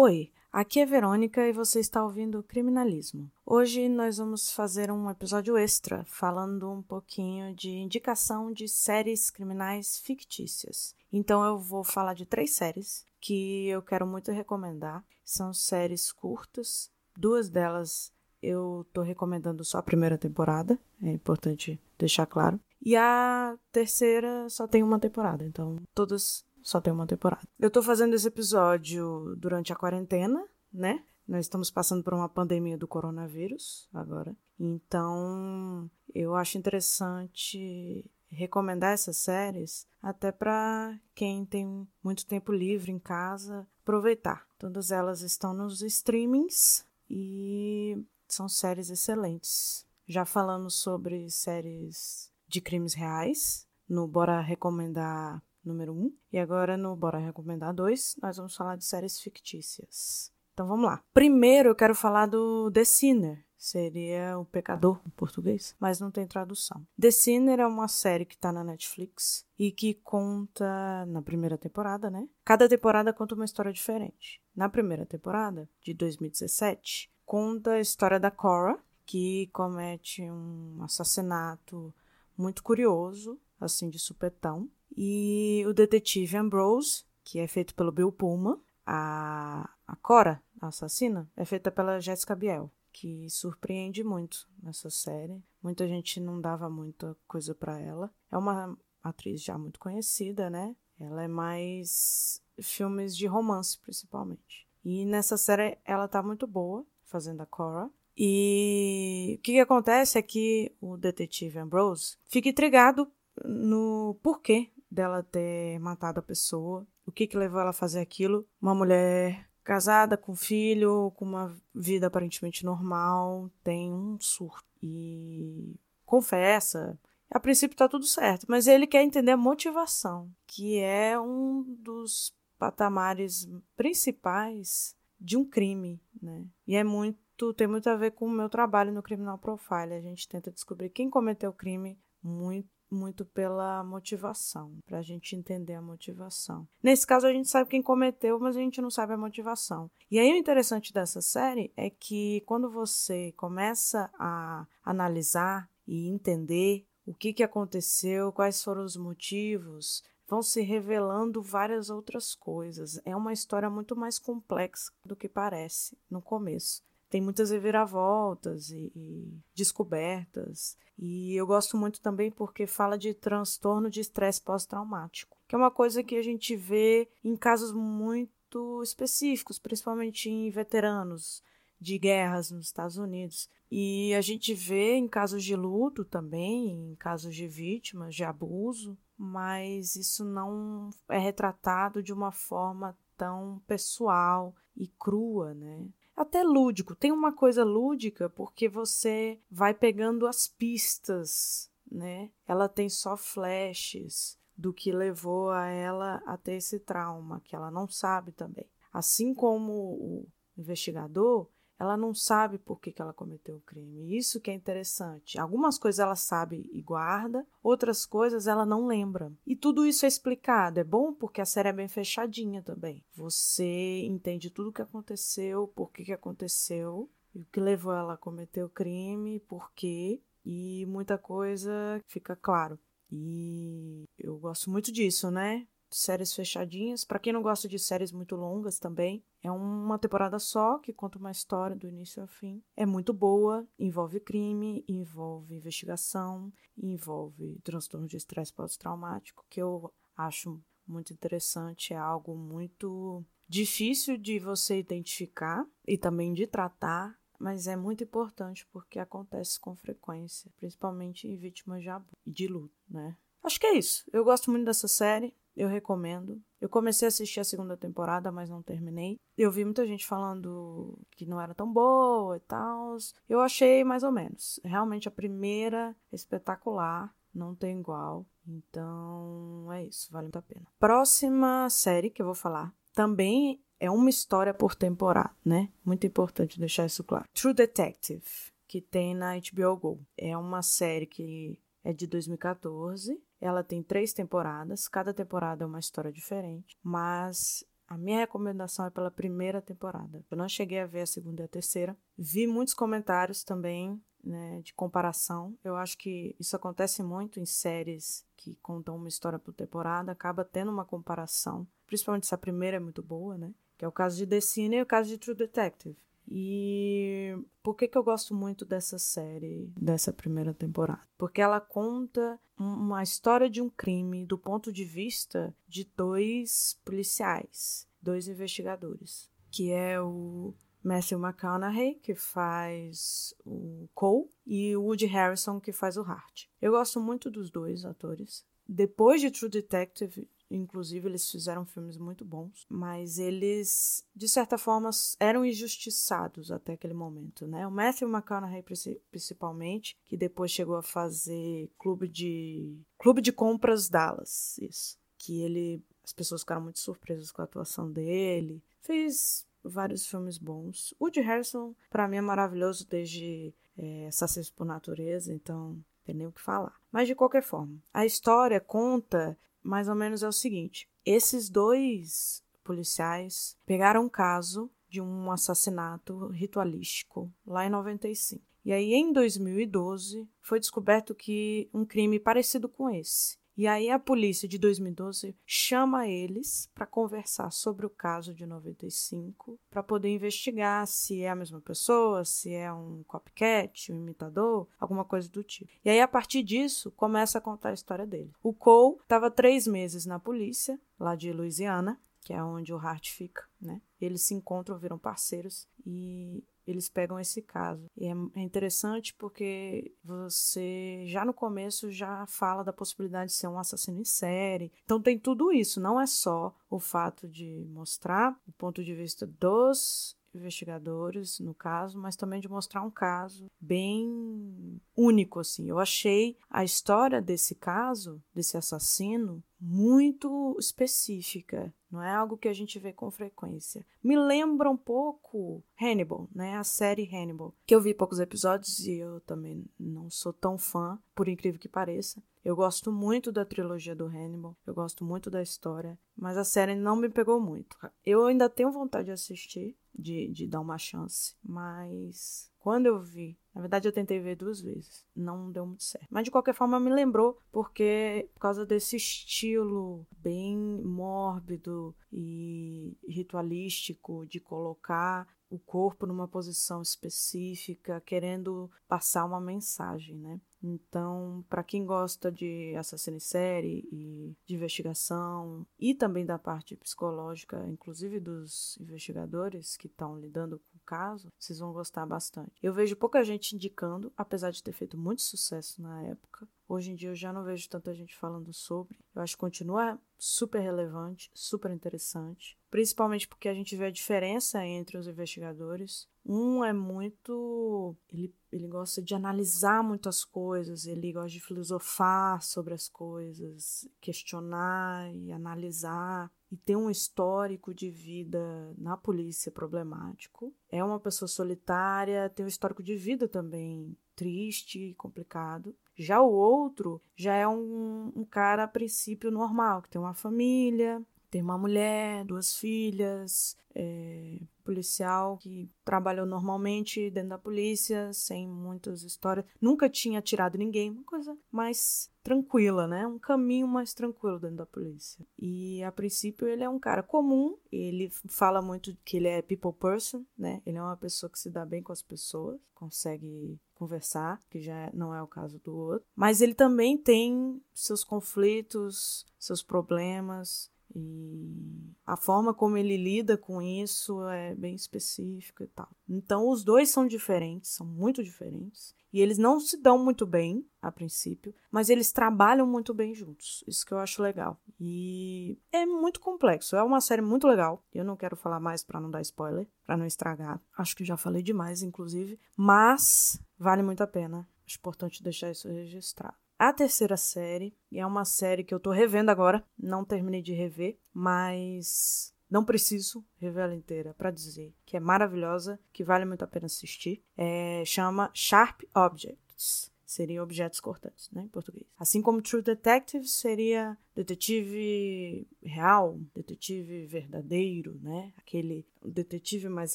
Oi, aqui é Verônica e você está ouvindo Criminalismo. Hoje nós vamos fazer um episódio extra falando um pouquinho de indicação de séries criminais fictícias. Então eu vou falar de três séries que eu quero muito recomendar. São séries curtas, duas delas eu tô recomendando só a primeira temporada, é importante deixar claro. E a terceira só tem uma temporada, então todas só tem uma temporada. Eu tô fazendo esse episódio durante a quarentena, né? Nós estamos passando por uma pandemia do coronavírus agora. Então, eu acho interessante recomendar essas séries até para quem tem muito tempo livre em casa aproveitar. Todas elas estão nos streamings e são séries excelentes. Já falamos sobre séries de crimes reais no Bora Recomendar número 1. Um. E agora no Bora Recomendar 2, nós vamos falar de séries fictícias. Então vamos lá. Primeiro eu quero falar do The Sinner. Seria o pecador em português, mas não tem tradução. The Sinner é uma série que está na Netflix e que conta na primeira temporada, né? Cada temporada conta uma história diferente. Na primeira temporada, de 2017, conta a história da Cora, que comete um assassinato muito curioso, assim de supetão. E o detetive Ambrose, que é feito pelo Bill Pullman, a, a Cora, a assassina, é feita pela Jessica Biel, que surpreende muito nessa série. Muita gente não dava muita coisa para ela. É uma atriz já muito conhecida, né? Ela é mais filmes de romance, principalmente. E nessa série ela tá muito boa, fazendo a Cora. E o que, que acontece é que o detetive Ambrose fica intrigado no porquê dela ter matado a pessoa, o que, que levou ela a fazer aquilo. Uma mulher casada, com filho, com uma vida aparentemente normal, tem um surto e confessa. A princípio tá tudo certo, mas ele quer entender a motivação, que é um dos patamares principais de um crime, né? E é muito, tem muito a ver com o meu trabalho no Criminal Profile. A gente tenta descobrir quem cometeu o crime muito muito pela motivação, para a gente entender a motivação. Nesse caso, a gente sabe quem cometeu, mas a gente não sabe a motivação. E aí, o interessante dessa série é que quando você começa a analisar e entender o que, que aconteceu, quais foram os motivos, vão se revelando várias outras coisas. É uma história muito mais complexa do que parece no começo tem muitas reviravoltas e, e, descobertas. E eu gosto muito também porque fala de transtorno de estresse pós-traumático, que é uma coisa que a gente vê em casos muito específicos, principalmente em veteranos de guerras nos Estados Unidos. E a gente vê em casos de luto também, em casos de vítimas de abuso, mas isso não é retratado de uma forma tão pessoal e crua, né? Até lúdico. Tem uma coisa lúdica porque você vai pegando as pistas, né? Ela tem só flashes do que levou a ela a ter esse trauma, que ela não sabe também. Assim como o investigador, ela não sabe por que, que ela cometeu o crime. Isso que é interessante. Algumas coisas ela sabe e guarda, outras coisas ela não lembra. E tudo isso é explicado. É bom porque a série é bem fechadinha também. Você entende tudo o que aconteceu, por que, que aconteceu, o que levou ela a cometer o crime, por quê, e muita coisa fica claro. E eu gosto muito disso, né? Séries fechadinhas. Para quem não gosta de séries muito longas também, é uma temporada só que conta uma história do início ao fim. É muito boa, envolve crime, envolve investigação, envolve transtorno de estresse pós-traumático, que eu acho muito interessante, é algo muito difícil de você identificar e também de tratar, mas é muito importante porque acontece com frequência, principalmente em vítimas de abuso e de luto, né? Acho que é isso. Eu gosto muito dessa série. Eu recomendo. Eu comecei a assistir a segunda temporada, mas não terminei. Eu vi muita gente falando que não era tão boa e tal. Eu achei mais ou menos. Realmente a primeira é espetacular, não tem igual. Então é isso, vale muito a pena. Próxima série que eu vou falar também é uma história por temporada, né? Muito importante deixar isso claro. True Detective, que tem na HBO Go. É uma série que é de 2014 ela tem três temporadas, cada temporada é uma história diferente, mas A minha recomendação é pela primeira temporada. Eu não cheguei a ver a segunda e a terceira. Vi muitos comentários também né, de comparação. Eu acho que isso acontece muito em séries que contam uma história por temporada, acaba tendo uma comparação, principalmente se a primeira é muito boa, né? Que é o caso de The Cine e o caso de True Detective. E por que, que eu gosto muito dessa série, dessa primeira temporada? Porque ela conta uma história de um crime do ponto de vista de dois policiais, dois investigadores, que é o Matthew McConaughey, que faz o Cole, e o Woody Harrison, que faz o Hart. Eu gosto muito dos dois atores. Depois de True Detective, inclusive, eles fizeram filmes muito bons, mas eles, de certa forma, eram injustiçados até aquele momento, né? O Matthew McConaughey, principalmente, que depois chegou a fazer Clube de Clube de Compras Dallas, isso, que ele as pessoas ficaram muito surpresas com a atuação dele. Fez vários filmes bons. Woody Harrison, para mim, é maravilhoso desde é, Assassinos por Natureza, então tem nem o que falar. Mas de qualquer forma, a história conta mais ou menos é o seguinte: esses dois policiais pegaram um caso de um assassinato ritualístico lá em 95. E aí, em 2012, foi descoberto que um crime parecido com esse e aí a polícia de 2012 chama eles para conversar sobre o caso de 95, para poder investigar se é a mesma pessoa, se é um copycat, um imitador, alguma coisa do tipo. E aí a partir disso começa a contar a história dele. O Cole estava três meses na polícia lá de Louisiana, que é onde o Hart fica, né? Eles se encontram, viram parceiros e eles pegam esse caso. E é, é interessante porque você já no começo já fala da possibilidade de ser um assassino em série. Então tem tudo isso, não é só o fato de mostrar o ponto de vista dos investigadores no caso, mas também de mostrar um caso bem único assim. Eu achei a história desse caso, desse assassino, muito específica, não é algo que a gente vê com frequência. Me lembra um pouco Hannibal, né? A série Hannibal, que eu vi poucos episódios e eu também não sou tão fã, por incrível que pareça. Eu gosto muito da trilogia do Hannibal, eu gosto muito da história, mas a série não me pegou muito. Eu ainda tenho vontade de assistir, de, de dar uma chance, mas quando eu vi, na verdade eu tentei ver duas vezes, não deu muito certo. Mas de qualquer forma me lembrou, porque por causa desse estilo bem mórbido e ritualístico de colocar o corpo numa posição específica, querendo passar uma mensagem, né? Então, para quem gosta de assassino série e de investigação e também da parte psicológica, inclusive dos investigadores que estão lidando caso, vocês vão gostar bastante. Eu vejo pouca gente indicando, apesar de ter feito muito sucesso na época. Hoje em dia eu já não vejo tanta gente falando sobre. Eu acho que continua super relevante, super interessante. Principalmente porque a gente vê a diferença entre os investigadores. Um é muito. Ele, ele gosta de analisar muitas coisas, ele gosta de filosofar sobre as coisas, questionar e analisar. E tem um histórico de vida na polícia problemático. É uma pessoa solitária, tem um histórico de vida também triste e complicado. Já o outro já é um, um cara, a princípio, normal, que tem uma família, tem uma mulher, duas filhas, é, policial que trabalhou normalmente dentro da polícia, sem muitas histórias. Nunca tinha tirado ninguém, uma coisa mais tranquila, né? Um caminho mais tranquilo dentro da polícia. E a princípio ele é um cara comum, ele fala muito que ele é people person, né? Ele é uma pessoa que se dá bem com as pessoas, consegue conversar, que já não é o caso do outro. Mas ele também tem seus conflitos, seus problemas, e a forma como ele lida com isso é bem específica e tal. Então, os dois são diferentes, são muito diferentes. E eles não se dão muito bem, a princípio, mas eles trabalham muito bem juntos. Isso que eu acho legal. E é muito complexo. É uma série muito legal. Eu não quero falar mais para não dar spoiler, para não estragar. Acho que já falei demais, inclusive. Mas vale muito a pena. Acho importante deixar isso registrado. A terceira série é uma série que eu tô revendo agora, não terminei de rever, mas não preciso rever ela inteira para dizer que é maravilhosa, que vale muito a pena assistir. É, chama Sharp Objects. seria objetos cortantes, né, em português. Assim como True Detective seria detetive real, detetive verdadeiro, né, aquele detetive mais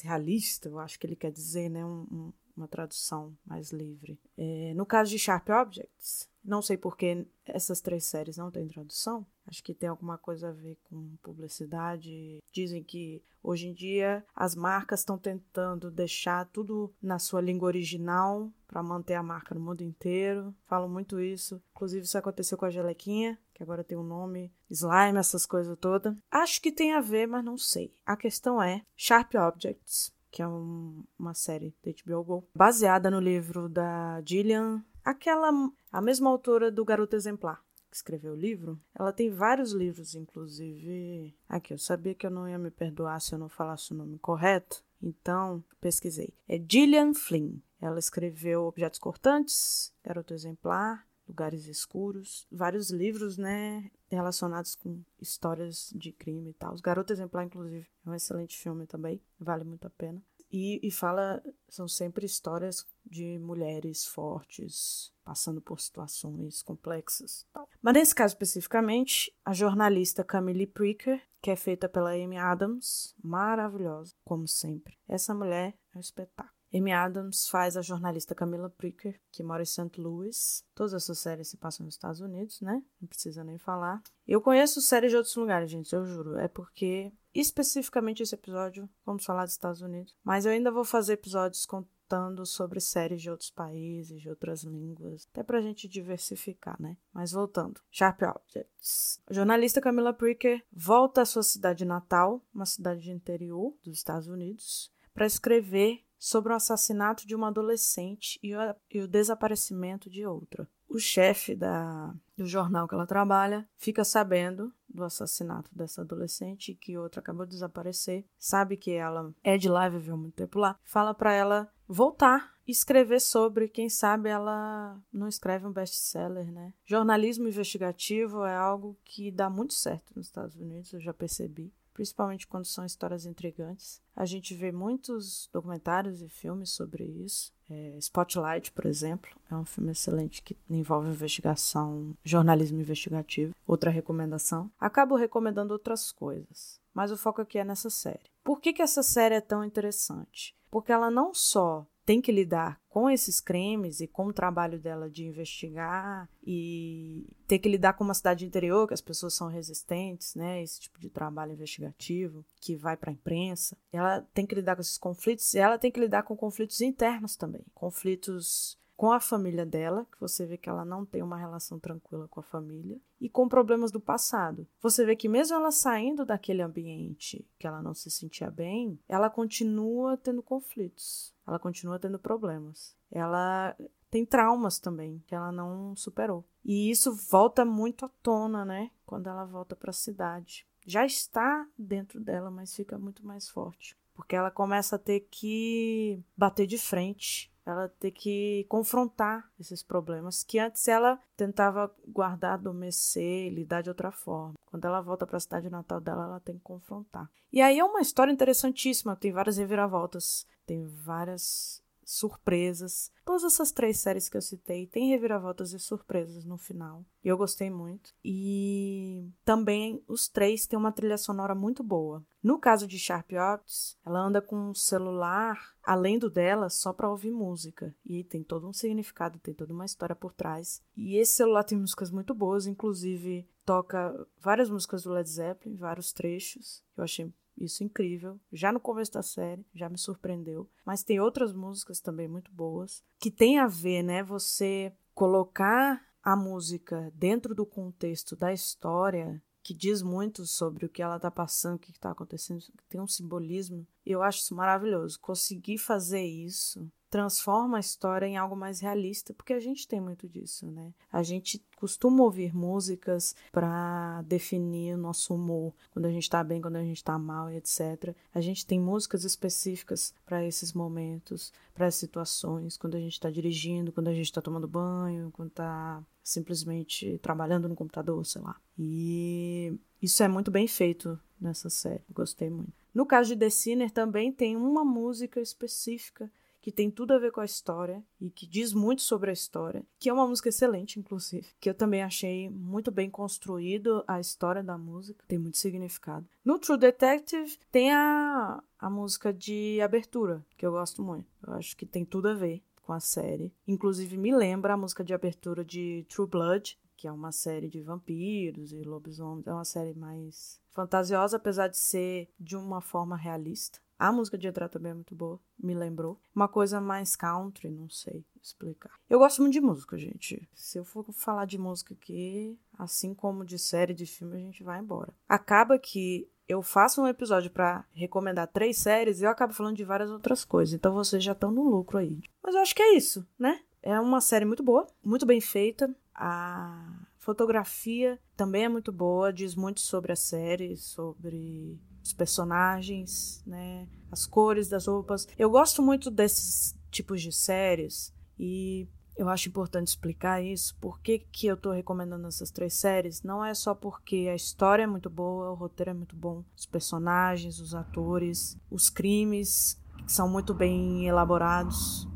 realista, eu acho que ele quer dizer, né, um, um, uma tradução mais livre. É, no caso de Sharp Objects, não sei por que essas três séries não têm tradução. Acho que tem alguma coisa a ver com publicidade. Dizem que hoje em dia as marcas estão tentando deixar tudo na sua língua original para manter a marca no mundo inteiro. Falam muito isso. Inclusive, isso aconteceu com a Gelequinha, que agora tem um nome, slime, essas coisas todas. Acho que tem a ver, mas não sei. A questão é Sharp Objects, que é um, uma série da HBO Go, baseada no livro da Gillian Aquela, a mesma autora do Garoto Exemplar, que escreveu o livro, ela tem vários livros, inclusive. Aqui, eu sabia que eu não ia me perdoar se eu não falasse o nome correto, então pesquisei. É Gillian Flynn. Ela escreveu Objetos Cortantes, Garoto Exemplar, Lugares Escuros, vários livros, né, relacionados com histórias de crime e tal. Os Garoto Exemplar, inclusive, é um excelente filme também, vale muito a pena. E, e fala, são sempre histórias de mulheres fortes, passando por situações complexas. Tal. Mas nesse caso especificamente, a jornalista Camille Pricker, que é feita pela Amy Adams, maravilhosa, como sempre. Essa mulher é um espetáculo. Amy Adams faz a jornalista Camila Pricker, que mora em St. Louis. Todas essas séries se passam nos Estados Unidos, né? Não precisa nem falar. Eu conheço séries de outros lugares, gente, eu juro. É porque especificamente esse episódio, vamos falar dos Estados Unidos. Mas eu ainda vou fazer episódios contando sobre séries de outros países, de outras línguas, até pra gente diversificar, né? Mas voltando. Sharp Objects. A jornalista Camila Pricker volta à sua cidade natal, uma cidade de interior dos Estados Unidos, para escrever sobre o assassinato de uma adolescente e o, e o desaparecimento de outra. O chefe da, do jornal que ela trabalha fica sabendo do assassinato dessa adolescente que outra acabou de desaparecer, sabe que ela é de lá, viveu muito tempo lá, fala para ela voltar escrever sobre, quem sabe ela não escreve um best-seller, né? Jornalismo investigativo é algo que dá muito certo nos Estados Unidos, eu já percebi principalmente quando são histórias intrigantes. A gente vê muitos documentários e filmes sobre isso. É, Spotlight, por exemplo, é um filme excelente que envolve investigação, jornalismo investigativo. Outra recomendação. Acabo recomendando outras coisas, mas o foco aqui é nessa série. Por que, que essa série é tão interessante? Porque ela não só tem que lidar com esses crimes e com o trabalho dela de investigar e ter que lidar com uma cidade interior que as pessoas são resistentes, né? Esse tipo de trabalho investigativo que vai para a imprensa. Ela tem que lidar com esses conflitos e ela tem que lidar com conflitos internos também, conflitos com a família dela, que você vê que ela não tem uma relação tranquila com a família, e com problemas do passado. Você vê que mesmo ela saindo daquele ambiente que ela não se sentia bem, ela continua tendo conflitos, ela continua tendo problemas. Ela tem traumas também que ela não superou. E isso volta muito à tona, né, quando ela volta para a cidade. Já está dentro dela, mas fica muito mais forte, porque ela começa a ter que bater de frente ela ter que confrontar esses problemas que antes ela tentava guardar, adormecer, lidar de outra forma. Quando ela volta para a cidade natal dela, ela tem que confrontar. E aí é uma história interessantíssima, tem várias reviravoltas, tem várias surpresas. Todas essas três séries que eu citei têm reviravoltas e surpresas no final. E eu gostei muito. E também os três têm uma trilha sonora muito boa. No caso de Sharp Objects, ela anda com um celular além do dela só para ouvir música. E tem todo um significado, tem toda uma história por trás. E esse celular tem músicas muito boas, inclusive toca várias músicas do Led Zeppelin, vários trechos. Eu achei isso incrível. Já no começo da série, já me surpreendeu. Mas tem outras músicas também muito boas que tem a ver, né? Você colocar a música dentro do contexto da história que diz muito sobre o que ela está passando, o que está acontecendo, tem um simbolismo. Eu acho isso maravilhoso. Conseguir fazer isso transforma a história em algo mais realista, porque a gente tem muito disso, né? A gente costuma ouvir músicas para definir o nosso humor, quando a gente tá bem, quando a gente tá mal etc. A gente tem músicas específicas para esses momentos, para as situações, quando a gente está dirigindo, quando a gente está tomando banho, quando está simplesmente trabalhando no computador, sei lá. E isso é muito bem feito nessa série, gostei muito. No caso de The Sinner também tem uma música específica que tem tudo a ver com a história e que diz muito sobre a história, que é uma música excelente, inclusive, que eu também achei muito bem construído a história da música, tem muito significado. No True Detective tem a, a música de abertura, que eu gosto muito. Eu acho que tem tudo a ver com a série. Inclusive me lembra a música de abertura de True Blood, que é uma série de vampiros e lobisomens. É uma série mais fantasiosa, apesar de ser de uma forma realista. A música de entrada também é muito boa, me lembrou. Uma coisa mais country, não sei explicar. Eu gosto muito de música, gente. Se eu for falar de música aqui, assim como de série, de filme, a gente vai embora. Acaba que eu faço um episódio para recomendar três séries e eu acabo falando de várias outras coisas. Então vocês já estão no lucro aí. Mas eu acho que é isso, né? É uma série muito boa, muito bem feita. A fotografia também é muito boa, diz muito sobre a série, sobre os personagens, né? As cores das roupas. Eu gosto muito desses tipos de séries e eu acho importante explicar isso. Por que, que eu tô recomendando essas três séries? Não é só porque a história é muito boa, o roteiro é muito bom, os personagens, os atores, os crimes são muito bem elaborados,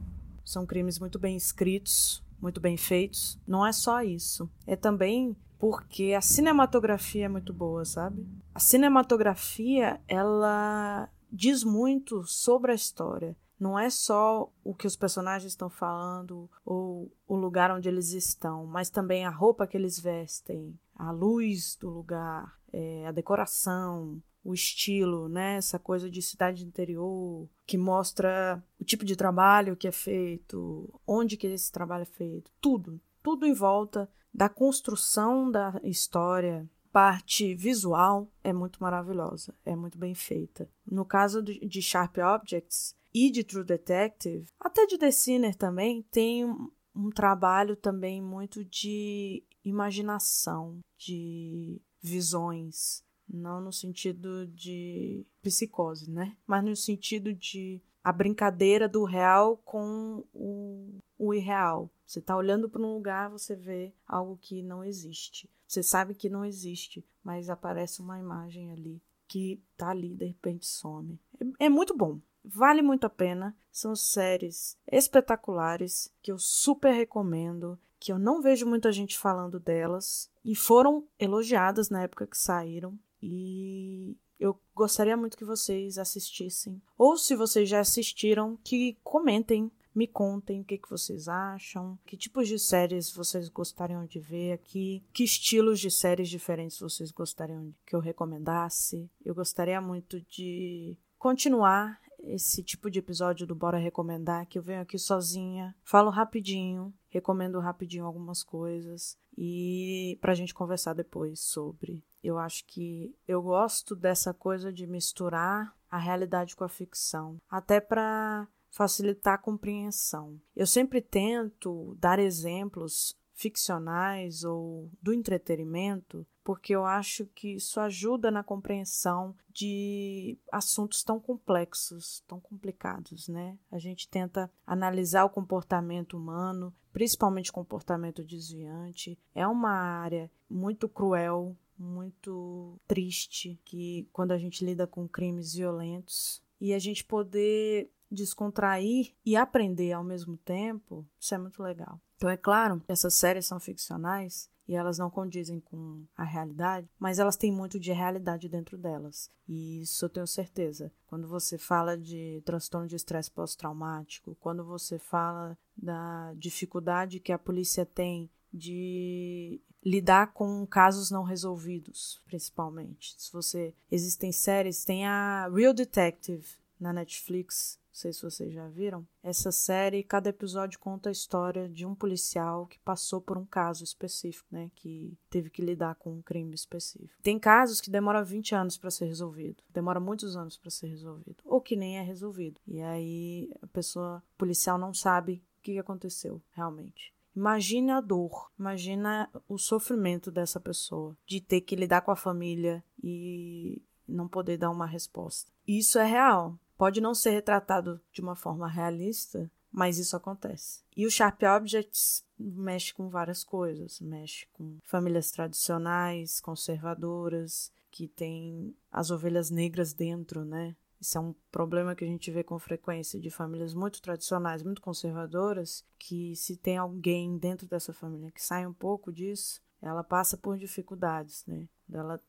são crimes muito bem escritos, muito bem feitos. Não é só isso. É também porque a cinematografia é muito boa, sabe? A cinematografia, ela diz muito sobre a história. Não é só o que os personagens estão falando ou o lugar onde eles estão, mas também a roupa que eles vestem, a luz do lugar, é, a decoração, o estilo, né? Essa coisa de cidade interior que mostra o tipo de trabalho que é feito, onde que esse trabalho é feito, tudo, tudo em volta da construção da história, parte visual é muito maravilhosa, é muito bem feita. No caso de Sharp Objects e de True Detective, até de The Sinner também, tem um, trabalho também muito de imaginação, de visões, não no sentido de psicose, né? Mas no sentido de a brincadeira do real com o, o irreal. Você está olhando para um lugar, você vê algo que não existe. Você sabe que não existe, mas aparece uma imagem ali que tá ali de repente some. É, é muito bom. Vale muito a pena. São séries espetaculares que eu super recomendo, que eu não vejo muita gente falando delas e foram elogiadas na época que saíram. E eu gostaria muito que vocês assistissem. Ou se vocês já assistiram, que comentem, me contem o que, que vocês acham, que tipos de séries vocês gostariam de ver aqui, que estilos de séries diferentes vocês gostariam que eu recomendasse. Eu gostaria muito de continuar esse tipo de episódio do Bora Recomendar, que eu venho aqui sozinha, falo rapidinho, recomendo rapidinho algumas coisas e pra gente conversar depois sobre. Eu acho que eu gosto dessa coisa de misturar a realidade com a ficção, até para facilitar a compreensão. Eu sempre tento dar exemplos ficcionais ou do entretenimento, porque eu acho que isso ajuda na compreensão de assuntos tão complexos, tão complicados, né? A gente tenta analisar o comportamento humano, principalmente comportamento desviante. É uma área muito cruel, muito triste, que quando a gente lida com crimes violentos e a gente poder descontrair e aprender ao mesmo tempo, isso é muito legal. Então, é claro, essas séries são ficcionais e elas não condizem com a realidade, mas elas têm muito de realidade dentro delas. E isso eu tenho certeza. Quando você fala de transtorno de estresse pós-traumático, quando você fala da dificuldade que a polícia tem de lidar com casos não resolvidos, principalmente. Se você existem séries, tem a Real Detective na Netflix, sei se vocês já viram. Essa série, cada episódio conta a história de um policial que passou por um caso específico, né? Que teve que lidar com um crime específico. Tem casos que demoram 20 anos para ser resolvido. Demora muitos anos para ser resolvido. Ou que nem é resolvido. E aí a pessoa policial não sabe o que aconteceu realmente. Imagina a dor, imagina o sofrimento dessa pessoa de ter que lidar com a família e não poder dar uma resposta. Isso é real. Pode não ser retratado de uma forma realista, mas isso acontece. E o Sharp Objects mexe com várias coisas, mexe com famílias tradicionais, conservadoras, que tem as ovelhas negras dentro, né? Isso é um problema que a gente vê com frequência de famílias muito tradicionais, muito conservadoras, que se tem alguém dentro dessa família que sai um pouco disso, ela passa por dificuldades, né? Ela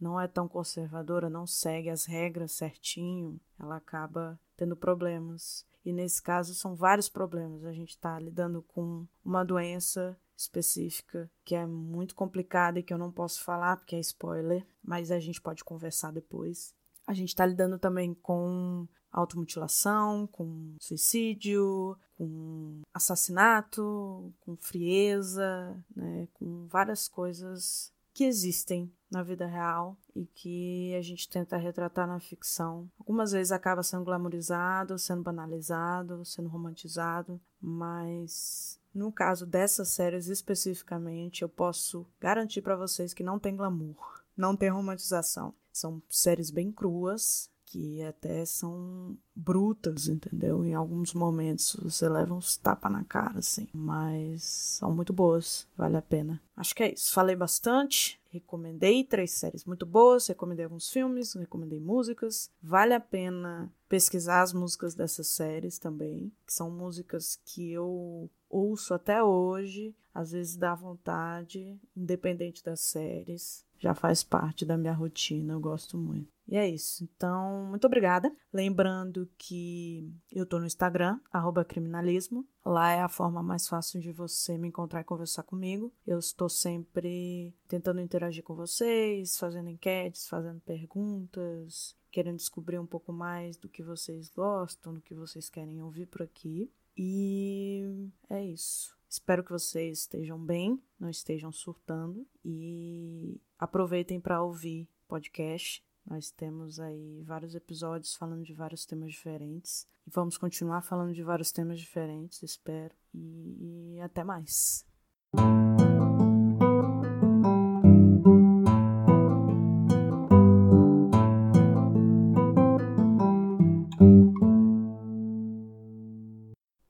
não é tão conservadora, não segue as regras certinho, ela acaba tendo problemas. E nesse caso são vários problemas. A gente está lidando com uma doença específica que é muito complicada e que eu não posso falar porque é spoiler, mas a gente pode conversar depois. A gente está lidando também com automutilação, com suicídio, com assassinato, com frieza, né, com várias coisas que existem na vida real e que a gente tenta retratar na ficção. Algumas vezes acaba sendo glamorizado, sendo banalizado, sendo romantizado, mas no caso dessas séries especificamente, eu posso garantir para vocês que não tem glamour, não tem romantização. São séries bem cruas, que até são brutas, entendeu? Em alguns momentos você leva uns tapas na cara, assim. Mas são muito boas, vale a pena. Acho que é isso. Falei bastante, recomendei três séries muito boas, recomendei alguns filmes, recomendei músicas. Vale a pena pesquisar as músicas dessas séries também, que são músicas que eu ouço até hoje, às vezes dá vontade, independente das séries. Já faz parte da minha rotina, eu gosto muito. E é isso. Então, muito obrigada. Lembrando que eu tô no Instagram, criminalismo. Lá é a forma mais fácil de você me encontrar e conversar comigo. Eu estou sempre tentando interagir com vocês, fazendo enquetes, fazendo perguntas, querendo descobrir um pouco mais do que vocês gostam, do que vocês querem ouvir por aqui. E é isso. Espero que vocês estejam bem, não estejam surtando e aproveitem para ouvir podcast. Nós temos aí vários episódios falando de vários temas diferentes e vamos continuar falando de vários temas diferentes, espero. E, e até mais.